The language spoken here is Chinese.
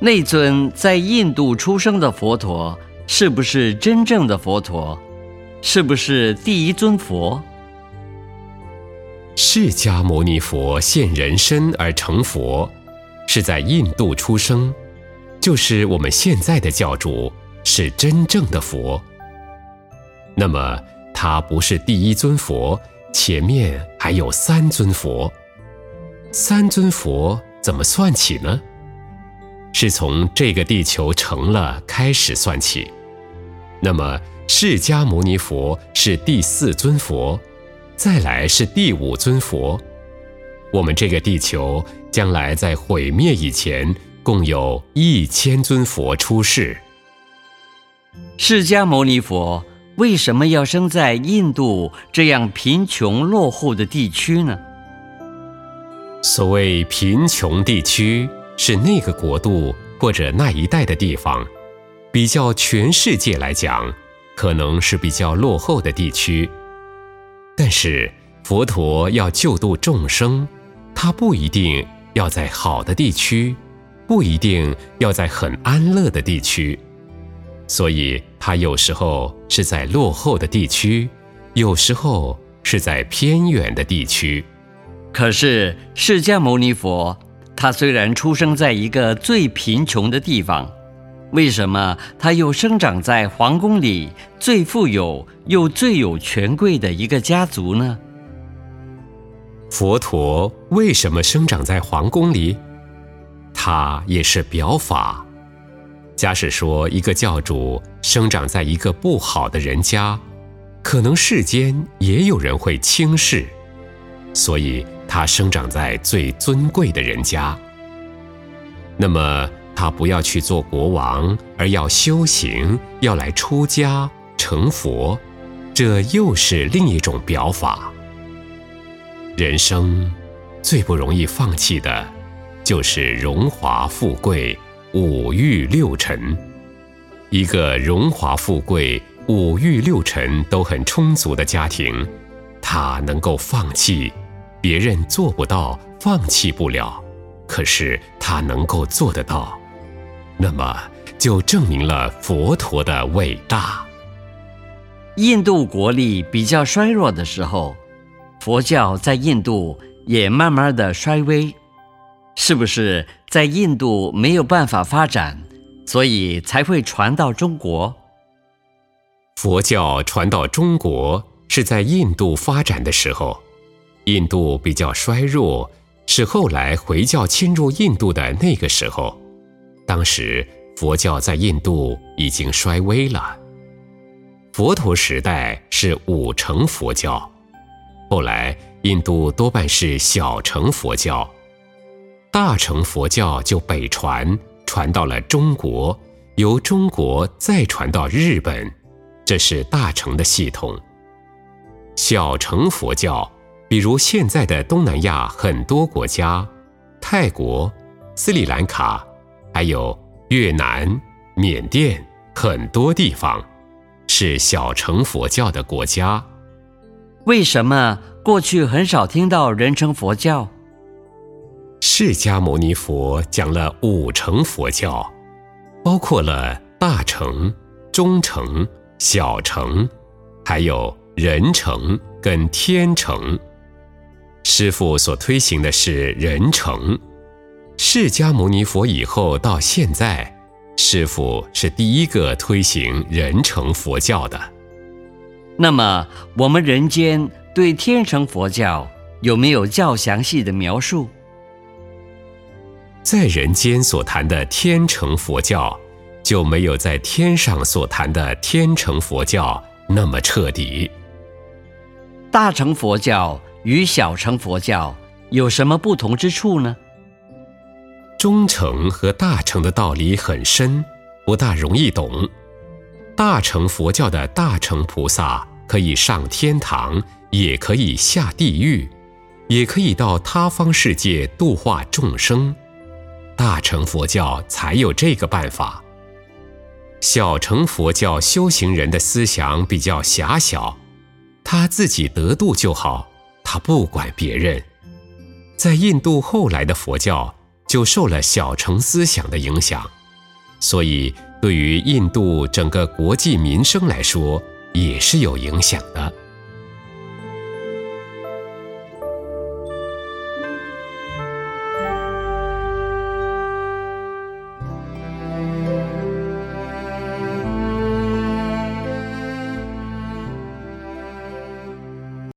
那尊在印度出生的佛陀，是不是真正的佛陀？是不是第一尊佛？释迦牟尼佛现人身而成佛，是在印度出生，就是我们现在的教主是真正的佛。那么他不是第一尊佛，前面还有三尊佛。三尊佛怎么算起呢？是从这个地球成了开始算起。那么释迦牟尼佛是第四尊佛，再来是第五尊佛。我们这个地球将来在毁灭以前，共有一千尊佛出世。释迦牟尼佛为什么要生在印度这样贫穷落后的地区呢？所谓贫穷地区，是那个国度或者那一带的地方，比较全世界来讲，可能是比较落后的地区。但是佛陀要救度众生，他不一定要在好的地区，不一定要在很安乐的地区，所以他有时候是在落后的地区，有时候是在偏远的地区。可是释迦牟尼佛，他虽然出生在一个最贫穷的地方，为什么他又生长在皇宫里最富有又最有权贵的一个家族呢？佛陀为什么生长在皇宫里？他也是表法。假使说一个教主生长在一个不好的人家，可能世间也有人会轻视，所以。他生长在最尊贵的人家，那么他不要去做国王，而要修行，要来出家成佛，这又是另一种表法。人生最不容易放弃的，就是荣华富贵、五欲六尘。一个荣华富贵、五欲六尘都很充足的家庭，他能够放弃。别人做不到，放弃不了，可是他能够做得到，那么就证明了佛陀的伟大。印度国力比较衰弱的时候，佛教在印度也慢慢的衰微，是不是在印度没有办法发展，所以才会传到中国？佛教传到中国是在印度发展的时候。印度比较衰弱，是后来回教侵入印度的那个时候。当时佛教在印度已经衰微了。佛陀时代是五乘佛教，后来印度多半是小乘佛教，大乘佛教就北传，传到了中国，由中国再传到日本，这是大乘的系统。小乘佛教。比如现在的东南亚很多国家，泰国、斯里兰卡，还有越南、缅甸很多地方，是小乘佛教的国家。为什么过去很少听到人称佛教？释迦牟尼佛讲了五乘佛教，包括了大乘、中乘、小乘，还有人乘跟天乘。师父所推行的是人成，释迦牟尼佛以后到现在，师父是第一个推行人成佛教的。那么，我们人间对天成佛教有没有较详细的描述？在人间所谈的天成佛教，就没有在天上所谈的天成佛教那么彻底。大乘佛教。与小乘佛教有什么不同之处呢？中乘和大乘的道理很深，不大容易懂。大乘佛教的大乘菩萨可以上天堂，也可以下地狱，也可以到他方世界度化众生。大乘佛教才有这个办法。小乘佛教修行人的思想比较狭小，他自己得度就好。他不管别人，在印度后来的佛教就受了小乘思想的影响，所以对于印度整个国际民生来说也是有影响的。